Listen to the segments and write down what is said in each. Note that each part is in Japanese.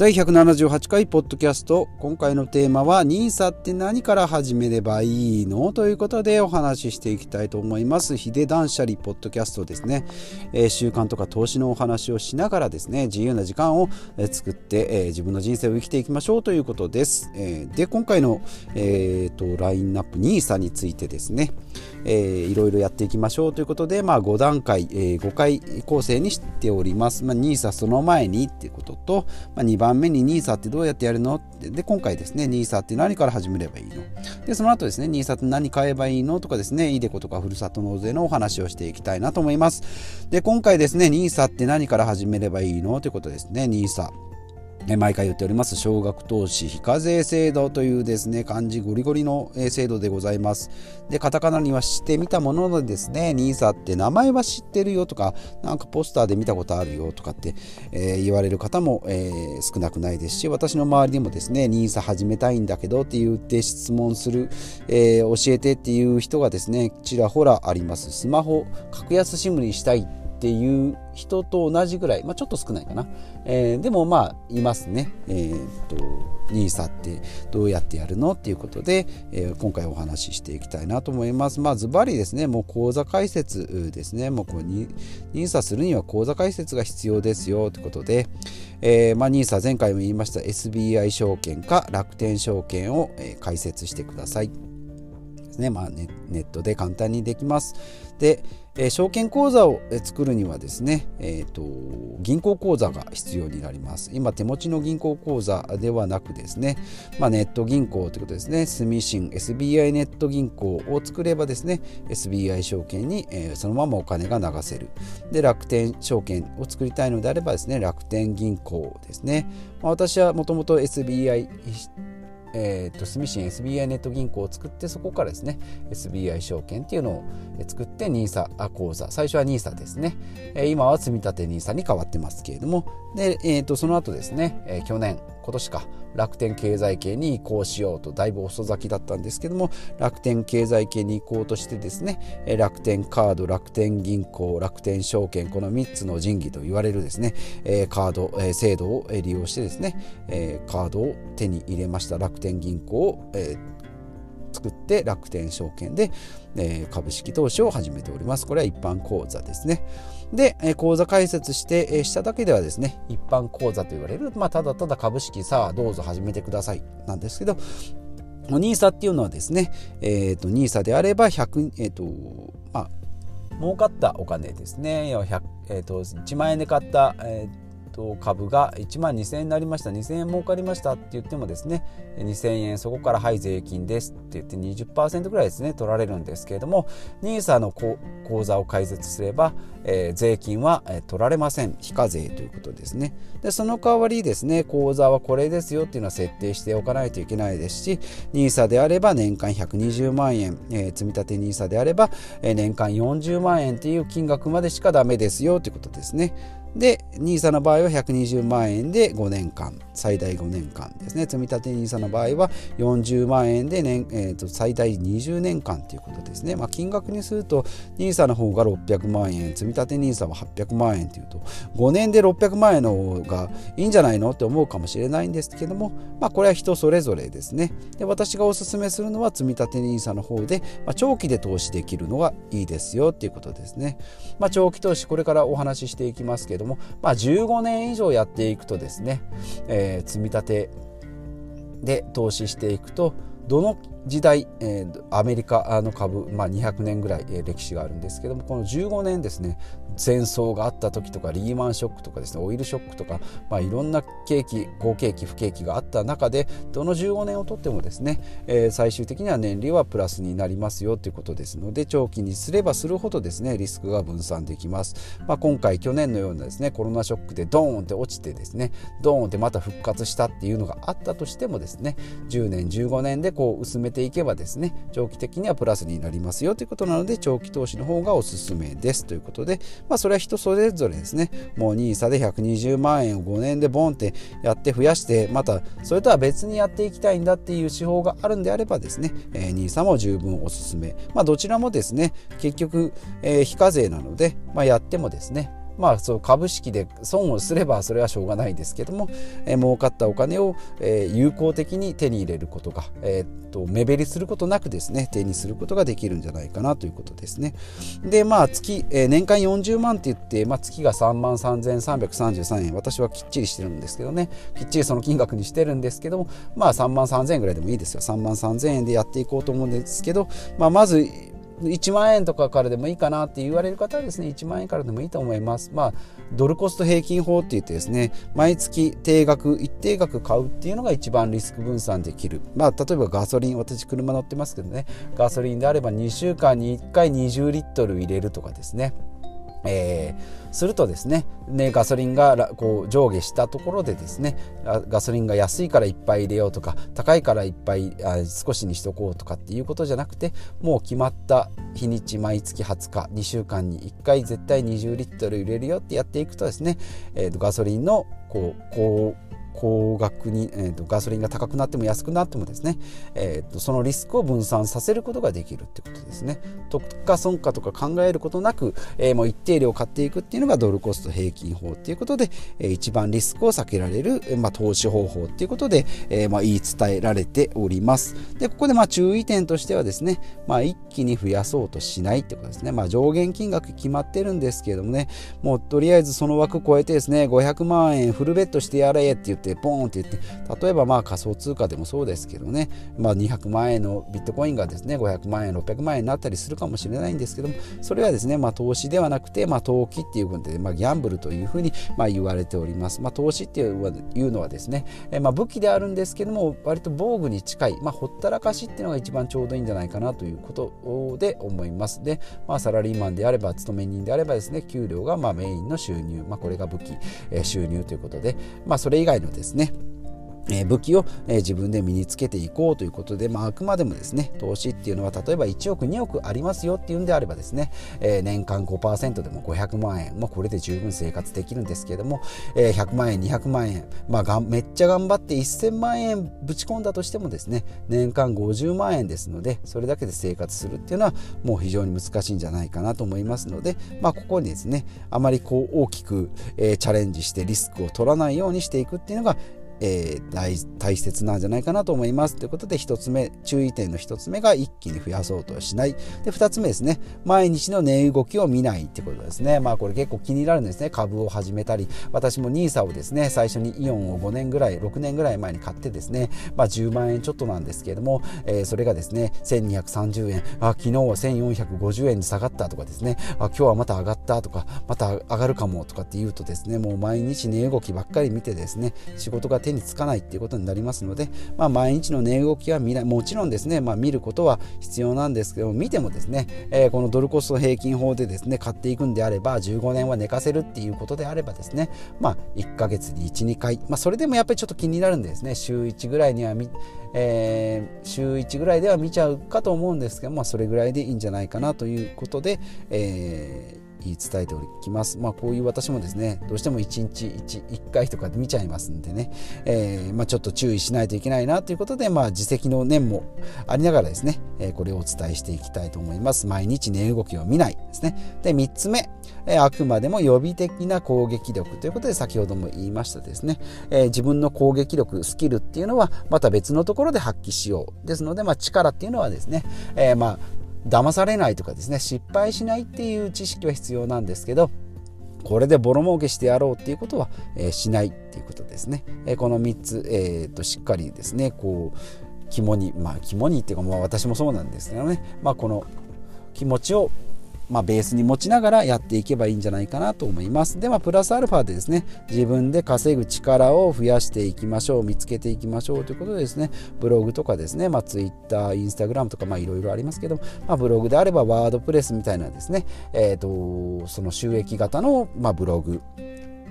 第178回ポッドキャスト。今回のテーマは NISA って何から始めればいいの？ということでお話ししていきたいと思います。ヒデ断捨離ポッドキャストですね、えー、習慣とか投資のお話をしながらですね自由な時間を作って、えー、自分の人生を生きていきましょう。ということです、えー、で今回の、えーと、ラインナップ NISA についてですね、えー、いろいろやっていきましょう。ということで、まあ、5段階、えー、5回構成にしております、まあ、NISA その前にっていうことと、まあ、2番番目に NISA ってどうやってやるの？で今回ですね NISA って何から始めればいいの？でその後ですね NISA って何買えばいいの？とかですね iDeCo とかふるさと納税のお話をしていきたいなと思います。で今回ですね NISA って何から始めればいいの？ということですね NISA 毎回言っております少額投資非課税制度というですね漢字ゴリゴリの制度でございます。でカタカナにはしてみたものでですね NISA って名前は知ってるよとかなんかポスターで見たことあるよとかって、えー、言われる方も、えー、少なくないですし私の周りにもですね NISA 始めたいんだけどって言って質問する、えー、教えてっていう人がですねちらほらあります。スマホ格安 SIM にしたいっていう人と同じぐらい、まあ、ちょっと少ないかな、えー、でもまあいますね、えー、っと NISA ってどうやってやるのっていうことで、えー、今回お話ししていきたいなと思います。まあズバリですねもう口座開設ですね。もうこう NISA するには口座開設が必要ですよということで、えーまあ、NISA 前回も言いました SBI 証券か楽天証券を、えー、開設してください。ですね、まあネ、ネットで簡単にできますで、えー、証券口座を作るにはですね、えーと、銀行口座が必要になります。今手持ちの銀行口座ではなくですね、まあ、ネット銀行ということですね、住信 SBI ネット銀行を作ればですね、SBI 証券に、えー、そのままお金が流せる。で、楽天証券を作りたいのであればですね、楽天銀行ですね。まあ、私はもともと SBI えーと、住信 SBI ネット銀行を作ってそこからですね SBI 証券っていうのを作って NISA 口座最初は NISA ですね、えー、今は積立 NISA に変わってますけれども。で、えーと、その後ですね、えー、去年今年か楽天経済系に移行しようとだいぶ遅咲きだったんですけども楽天経済系に移行としてですね楽天カード楽天銀行楽天証券この3つの神器と言われるですねカード制度を利用してですねカードを手に入れました楽天銀行を作って楽天証券で、株式投資を始めております。これは一般口座ですね。で、えー、口座開設して、え、しただけではですね、一般口座と言われる、まあ、ただただ株式さあどうぞ始めてくださいなんですけど、NISA っていうのはですね、えーと、NISA であれば100、えーとまあ、儲かったお金ですね、えーと、1万円で買った、えーと株が1万2000円になりました。2000円儲かりましたって言ってもですね2000円そこからはい税金ですって言って20%ぐらいですね取られるんですけれども NISA の口座を開設すれば、えー、税金は、取られません。非課税ということですね。でその代わりですね口座はこれですよっていうのは設定しておかないといけないですし NISA であれば年間120万円、えー、積立 NISA であれば、年間40万円っていう金額までしかダメですよということですね。で NISA の場合は120万円で5年間最大5年間ですね。積立 NISA の場合は40万円で年、えー、と最大20年間ということですね、まあ、金額にすると NISA の方が600万円積立 NISA は800万円というと5年で600万円の方がいいんじゃないのって思うかもしれないんですけども、まあ、これは人それぞれですね。で私がおすすめするのは積立 NISA の方で、まあ、長期で投資できるのがいいですよっていうことですね、まあ、長期投資これからお話ししていきますけどども、まあ、15年以上やっていくとですね、えー、積み立てで投資していくとどの時代、えー、アメリカの株、まあ、200年ぐらい、歴史があるんですけどもこの15年ですね戦争があった時とかリーマンショックとかですねオイルショックとか、まあ、いろんな景気好景気不景気があった中でどの15年をとってもですね、えー、最終的には年利はプラスになりますよということですので長期にすればするほどですねリスクが分散できます、まあ、今回去年のようなですねコロナショックでドーンって落ちてですねドーンってまた復活したっていうのがあったとしてもですね10年15年でこう薄めていけばですね長期的にはプラスになりますよということなので長期投資の方がおすすめですということで、まあ、それは人それぞれですね。もう NISA で120万円を5年でボンってやって増やしてまたそれとは別にやっていきたいんだっていう手法があるんであればですね、えー、NISA も十分おすすめ、まあ、どちらもですね結局、えー、非課税なので、まあ、やってもですねまあそう株式で損をすればそれはしょうがないですけども、えー、儲かったお金を、えー、有効的に手に入れることが、えー、っと目減りすることなくですね手にすることができるんじゃないかなということですね。でまあ月、えー、年間40万って言って、まあ、月が3万3333円。私はきっちりしてるんですけどね。きっちりその金額にしてるんですけどもまあ3万3000円ぐらいでもいいですよ。3万3000円でやっていこうと思うんですけど、まあ、まず1万円とかからでもいいかなって言われる方はですね1万円からでもいいと思います。まあドルコスト平均法って言ってですね毎月定額一定額買うっていうのが一番リスク分散できる。まあ例えばガソリン私車乗ってますけどねガソリンであれば2週間に1回20リットル入れるとかですね。えー、するとですねねガソリンがこう上下したところでですねガソリンが安いからいっぱい入れようとか高いからいっぱいあ少しにしとこうとかっていうことじゃなくてもう決まった日にち毎月20日2週間に1回絶対20リットル入れるよってやっていくとですね、えー、ガソリンのこうこう高額に、えーと、ガソリンが高くなっても安くなってもですね、えーと、そのリスクを分散させることができるってことですね。特価損価とか考えることなく、えー、もう一定量買っていくっていうのがドルコスト平均法っていうことで、えー、一番リスクを避けられる、まあ、投資方法っていうことで、えー、まあ、言い伝えられております。でここでまあ注意点としてはですね、まあ、一気に増やそうとしないってことですね。まあ、上限金額決まってるんですけれどもねもうとりあえずその枠超えてですね500万円フルベットしてやれって言ってポーンって言って例えばまあ仮想通貨でもそうですけどね、まあ、200万円のビットコインがですね500万円600万円になったりするかもしれないんですけどもそれはですね、まあ、投資ではなくて、まあ、投機っていう分で、まあ、ギャンブルというふうにまあ言われております、まあ、投資っていうのはですね、えまあ武器であるんですけども割と防具に近い、まあ、ほったらかしっていうのが一番ちょうどいいんじゃないかなということで思います。で、まあ、サラリーマンであれば勤め人であればですね給料がまあメインの収入、まあ、これが武器、えー、収入ということで、まあ、それ以外のですね。武器を、自分で身につけていこうということで、まあ、あくまでもですね投資っていうのは例えば1億2億ありますよっていうんであればですね、年間5%でも500万円、まあ、これで十分生活できるんですけれども、え100万円200万円、まあ、がめっちゃ頑張って1000万円ぶち込んだとしてもですね年間50万円ですのでそれだけで生活するっていうのはもう非常に難しいんじゃないかなと思いますので、まあ、ここにですねあまりこう大きく、チャレンジしてリスクを取らないようにしていくっていうのがえー、大大切なんじゃないかなと思います。ということで1つ目注意点の1つ目が一気に増やそうとしない。で2つ目ですね。毎日の値動きを見ないってことですね。まあこれ結構気になるんですね。株を始めたり。私も NISA をですね最初にイオンを5年ぐらい6年ぐらい前に買ってですね、まあ、10万円ちょっとなんですけれども、えー、それがですね1230円。あ昨日は1450円に下がったとかですね。あ今日はまた上がったとかまた上がるかもとかって言うとですねもう毎日値動きばっかり見てですね仕事が手手につかないっていうことになりますので、まあ、毎日の値動きは見ない。もちろんですね、まあ、見ることは必要なんですけど見てもですね、えー、このドルコスト平均法でですね買っていくんであれば15年は寝かせるっていうことであればですね、まあ、1ヶ月に12回、まあ、それでもやっぱりちょっと気になるんですね週1ぐらいには見えー、週1ぐらいでは見ちゃうかと思うんですけど、まあ、それぐらいでいいんじゃないかなということで、えー言い伝えておきます。まあこういう私もですね、どうしても1日 1, 1回とかで見ちゃいますんでね、えー、まあ、ちょっと注意しないといけないなということで、まあ自責の念もありながらですね、えこれをお伝えしていきたいと思います。毎日値動きを見ないですね。で、3つ目、えあくまでも予備的な攻撃力ということで先ほども言いましたですね、え自分の攻撃力、スキルっていうのはまた別のところで発揮しよう。ですので、まあ、力っていうのはですね、え、まあ騙されないとかですね失敗しないっていう知識は必要なんですけどこれでボロ儲けしてやろうっていうことは、えー、しないっていうことですね。えー、この3つ、えーと、しっかりですねこう肝にまあ肝にっていうか、まあ、私もそうなんですけどね、まあ、この気持ちをまあ、ベースに持ちながらやっていけばいいんじゃないかなと思います。で、まあ、プラスアルファでですね、自分で稼ぐ力を増やしていきましょう、見つけていきましょうということでですね、ブログとかですね、まあ、Twitter、Instagram とか、まあ、いろいろありますけど、まあ、ブログであればワードプレスみたいなですね、えっ、ー、と、その収益型の、まあ、ブログ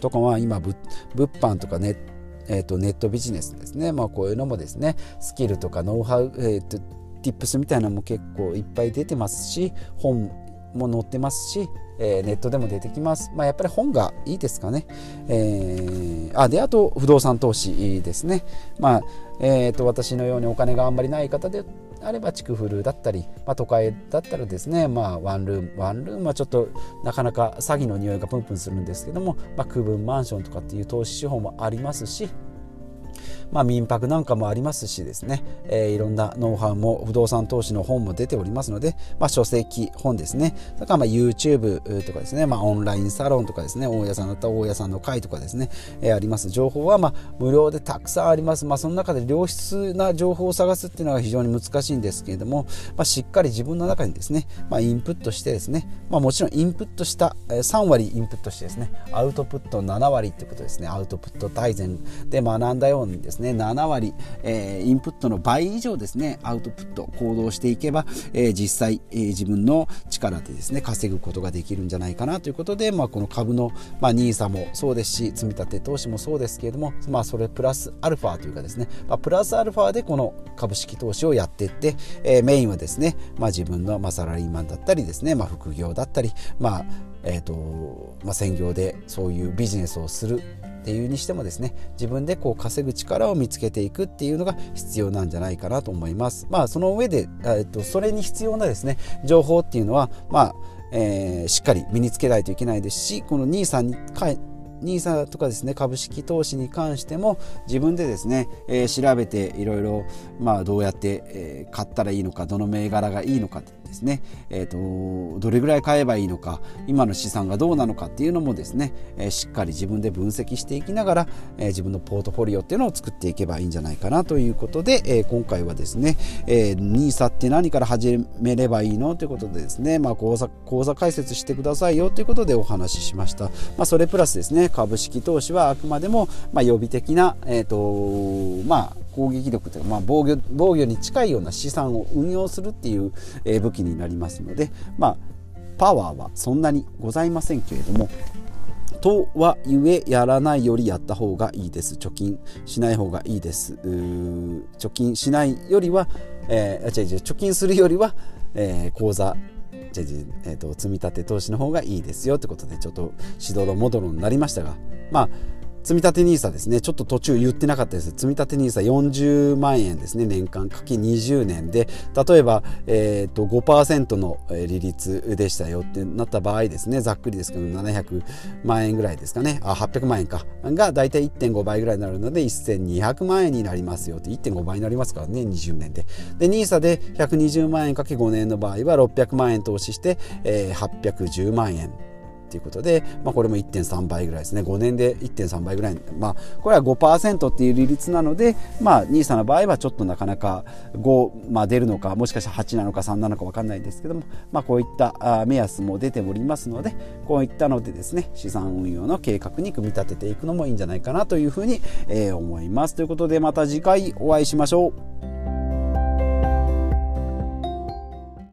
とかは今、物販とかネットえーと、ネットビジネスですね、まあ、こういうのもですねスキルとかノウハウ、えーと、と tips みたいなのも結構いっぱい出てますし本も載ってますし、えー、ネットでも出てきます。まあ、やっぱり本がいいですかね。えー、あであと不動産投資ですね。まあえーと、私のようにお金があんまりない方であれば築古だったり、まあ、都会だったらですね、まあ、ワンルームワンルームはちょっとなかなか詐欺の匂いがプンプンするんですけども、まあ、区分マンションとかっていう投資手法もありますしまあ、民泊なんかもありますしですね、えー、いろんなノウハウも不動産投資の本も出ておりますので、まあ、書籍本ですね。それからまあ YouTube とかですね、まあ、オンラインサロンとかですね。大家さんだった大家さんの会とかですね、えー、あります。情報はまあ無料でたくさんあります、まあ、その中で良質な情報を探すっていうのが非常に難しいんですけれども、まあ、しっかり自分の中にですね、まあ、インプットしてですね、まあ、もちろんインプットした3割インプットしてですねアウトプット7割ってことですね。アウトプット大全で学んだようにですねね7割えー、インプットの倍以上ですねアウトプット行動していけば、えー、実際、えー、自分の力でですね稼ぐことができるんじゃないかなということで、まあ、この株の、まあ、NISA もそうですし積立投資もそうですけれども、まあ、それプラスアルファというかですね、まあ、プラスアルファでこの株式投資をやっていって、えー、メインはですね、まあ、自分の、まあ、サラリーマンだったりですね、まあ、副業だったり、まあえーとまあ、専業でそういうビジネスをするっていうにしてもですね自分でこう稼ぐ力を見つけていくっていうのが必要なんじゃないかなと思います。まあ、その上で、えっと、それに必要なですね情報っていうのは、まあえー、しっかり身につけないといけないですしこの NISA に NISA とかですね株式投資に関しても自分でですね、えー、調べていろいろ、どうやって、えー、買ったらいいのかどの銘柄がいいのかですね、えーと、どれぐらい買えばいいのか今の資産がどうなのかっていうのもですね、え、しっかり自分で分析していきながら、え、自分のポートフォリオっていうのを作っていけばいいんじゃないかなということで、え、今回はですね、え、NISA って何から始めればいいのということでですね、まあ、講座講座解説してくださいよということでお話ししました、まあ、それプラスですね株式投資はあくまでも、ま、予備的な、えーとまあ、攻撃力というか、まあ、防御防御に近いような資産を運用するっていう、え武器になりますので、まあ、パワーはそんなにございませんけれどもとはいえやらないよりやった方がいいです。貯金しない方がいいです。貯金しないよりは、えー、違う違う貯金するよりは、えー、口座じゃえーと、積み立て投資の方がいいですよってことでちょっとしどろもどろになりましたがまあ積立 NISA ですね。ちょっと途中言ってなかったです。積立 NISA40 万円ですね。年間かけ20年で。例えば、えーと、5%の利率でしたよってなった場合ですね。ざっくりですけど700万円ぐらいですかね。あ800万円か。がだいたい1.5倍ぐらいになるので1200万円になりますよって。1.5倍になりますからね。20年で。で NISA で120万円かけ5年の場合は600万円投資して、えー、810万円。ということで、まあ、これも1.3倍ぐらいですね。5年で1.3倍ぐらい、まあ、これは5%っていう利率なので、まあ、NISA の場合はちょっとなかなか5、まあ、出るのかもしかしたら8なのか3なのか分かんないですけども、まあ、こういった目安も出ておりますのでこういったのでですね資産運用の計画に組み立てていくのもいいんじゃないかなというふうに、え、思います。ということでまた次回お会いしましょう。